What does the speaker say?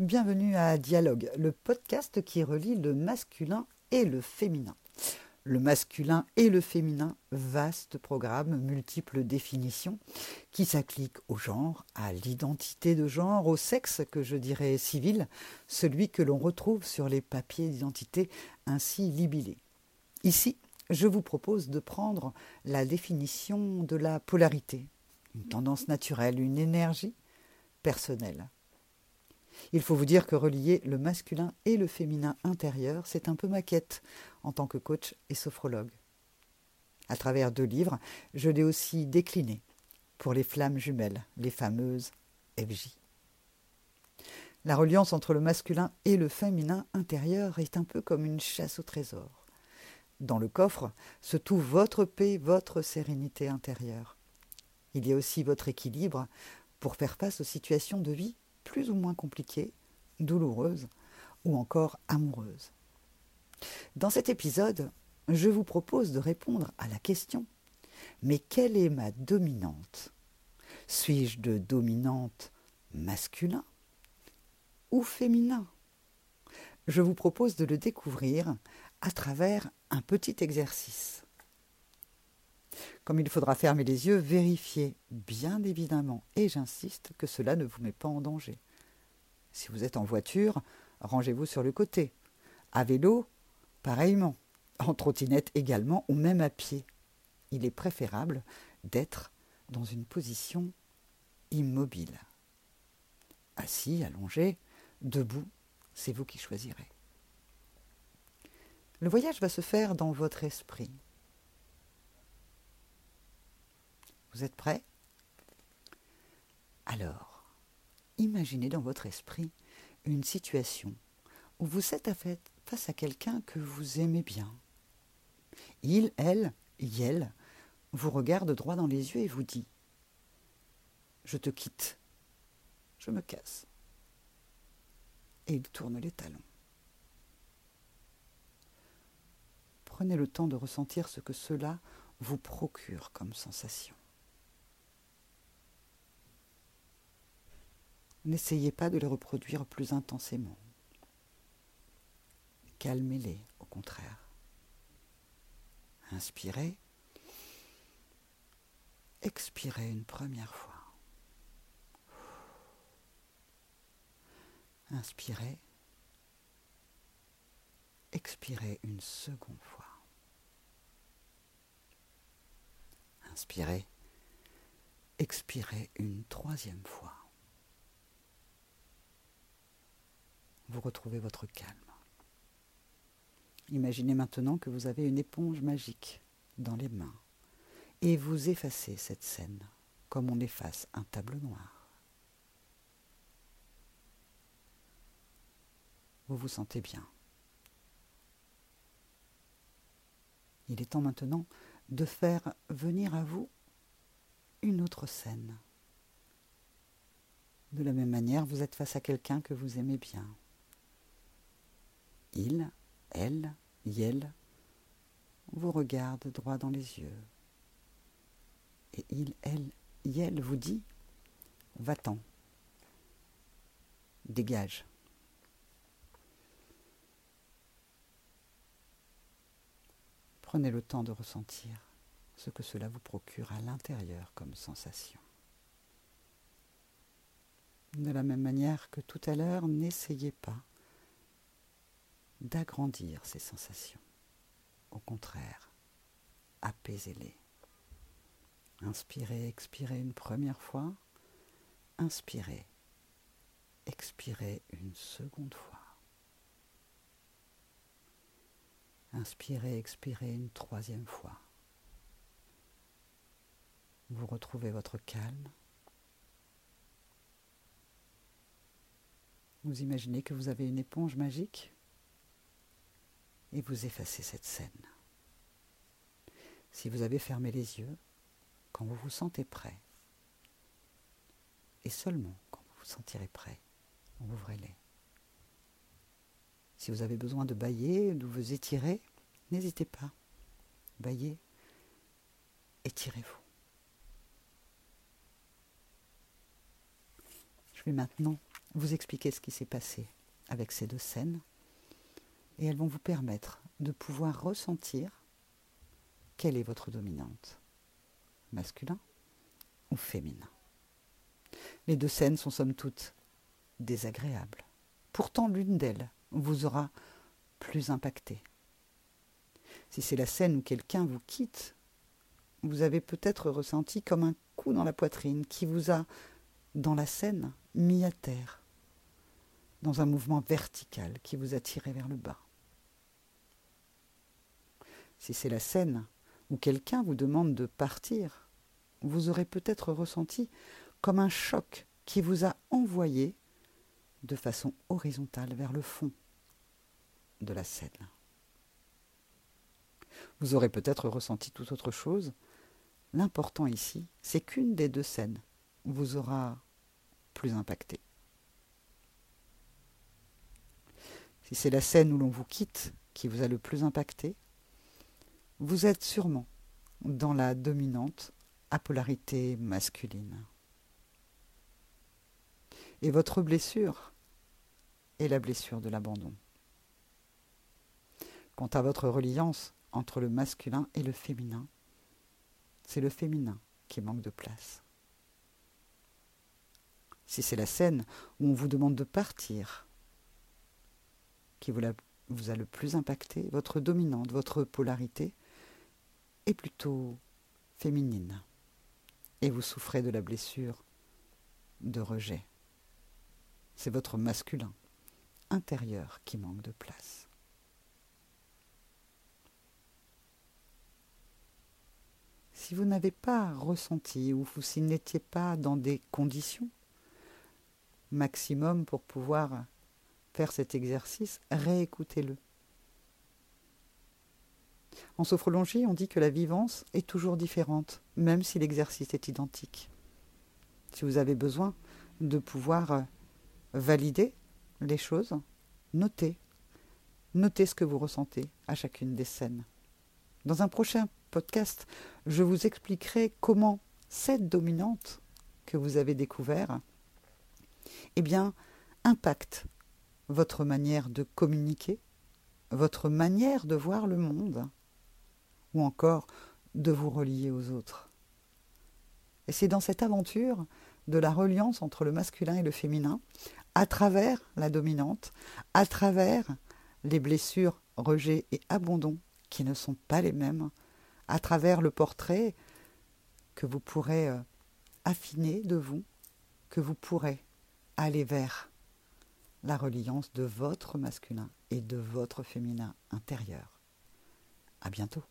Bienvenue à Dialogue, le podcast qui relie le masculin et le féminin. Le masculin et le féminin, vaste programme, multiples définitions, qui s'appliquent au genre, à l'identité de genre, au sexe que je dirais civil, celui que l'on retrouve sur les papiers d'identité ainsi libellés. Ici, je vous propose de prendre la définition de la polarité, une tendance naturelle, une énergie personnelle. Il faut vous dire que relier le masculin et le féminin intérieur, c'est un peu ma quête en tant que coach et sophrologue. À travers deux livres, je l'ai aussi décliné pour les flammes jumelles, les fameuses FJ. La reliance entre le masculin et le féminin intérieur est un peu comme une chasse au trésor. Dans le coffre se trouve votre paix, votre sérénité intérieure. Il y a aussi votre équilibre pour faire face aux situations de vie plus ou moins compliquées, douloureuses ou encore amoureuses. Dans cet épisode, je vous propose de répondre à la question Mais quelle est ma dominante? Suis-je de dominante masculin ou féminin? Je vous propose de le découvrir à travers un petit exercice. Comme il faudra fermer les yeux, vérifiez bien évidemment, et j'insiste, que cela ne vous met pas en danger. Si vous êtes en voiture, rangez-vous sur le côté. À vélo, pareillement. En trottinette également, ou même à pied. Il est préférable d'être dans une position immobile. Assis, allongé, debout, c'est vous qui choisirez. Le voyage va se faire dans votre esprit. Vous êtes prêts? Alors, imaginez dans votre esprit une situation où vous êtes face à quelqu'un que vous aimez bien. Il, elle, elle vous regarde droit dans les yeux et vous dit Je te quitte, je me casse. Et il tourne les talons. Prenez le temps de ressentir ce que cela vous procure comme sensation. N'essayez pas de les reproduire plus intensément. Calmez-les, au contraire. Inspirez. Expirez une première fois. Inspirez. Expirez une seconde fois. Inspirez. Expirez une troisième fois. Vous retrouvez votre calme. Imaginez maintenant que vous avez une éponge magique dans les mains et vous effacez cette scène comme on efface un tableau noir. Vous vous sentez bien. Il est temps maintenant de faire venir à vous une autre scène. De la même manière, vous êtes face à quelqu'un que vous aimez bien. Il, elle, elle vous regarde droit dans les yeux. Et il, elle, elle vous dit Va-t'en, dégage. Prenez le temps de ressentir ce que cela vous procure à l'intérieur comme sensation. De la même manière que tout à l'heure, n'essayez pas d'agrandir ces sensations. Au contraire, apaisez-les. Inspirez, expirez une première fois. Inspirez, expirez une seconde fois. Inspirez, expirez une troisième fois. Vous retrouvez votre calme. Vous imaginez que vous avez une éponge magique? Et vous effacez cette scène. Si vous avez fermé les yeux, quand vous vous sentez prêt, et seulement quand vous vous sentirez prêt, ouvrez-les. Si vous avez besoin de bailler, de vous étirer, n'hésitez pas. Baillez, étirez-vous. Je vais maintenant vous expliquer ce qui s'est passé avec ces deux scènes et elles vont vous permettre de pouvoir ressentir quelle est votre dominante, masculin ou féminin. Les deux scènes sont somme toute désagréables. Pourtant, l'une d'elles vous aura plus impacté. Si c'est la scène où quelqu'un vous quitte, vous avez peut-être ressenti comme un coup dans la poitrine qui vous a, dans la scène, mis à terre, dans un mouvement vertical qui vous a tiré vers le bas. Si c'est la scène où quelqu'un vous demande de partir, vous aurez peut-être ressenti comme un choc qui vous a envoyé de façon horizontale vers le fond de la scène. Vous aurez peut-être ressenti tout autre chose. L'important ici, c'est qu'une des deux scènes vous aura plus impacté. Si c'est la scène où l'on vous quitte qui vous a le plus impacté, vous êtes sûrement dans la dominante à polarité masculine. Et votre blessure est la blessure de l'abandon. Quant à votre reliance entre le masculin et le féminin, c'est le féminin qui manque de place. Si c'est la scène où on vous demande de partir qui vous, vous a le plus impacté, votre dominante, votre polarité est plutôt féminine. Et vous souffrez de la blessure de rejet. C'est votre masculin intérieur qui manque de place. Si vous n'avez pas ressenti ou si n'étiez pas dans des conditions maximum pour pouvoir faire cet exercice, réécoutez-le. En sophrologie, on dit que la vivance est toujours différente, même si l'exercice est identique. Si vous avez besoin de pouvoir valider les choses, notez. Notez ce que vous ressentez à chacune des scènes. Dans un prochain podcast, je vous expliquerai comment cette dominante que vous avez découvert eh bien, impacte votre manière de communiquer, votre manière de voir le monde, ou encore de vous relier aux autres. Et c'est dans cette aventure de la reliance entre le masculin et le féminin, à travers la dominante, à travers les blessures, rejets et abandons qui ne sont pas les mêmes, à travers le portrait que vous pourrez euh, affiner de vous, que vous pourrez aller vers la reliance de votre masculin et de votre féminin intérieur. À bientôt.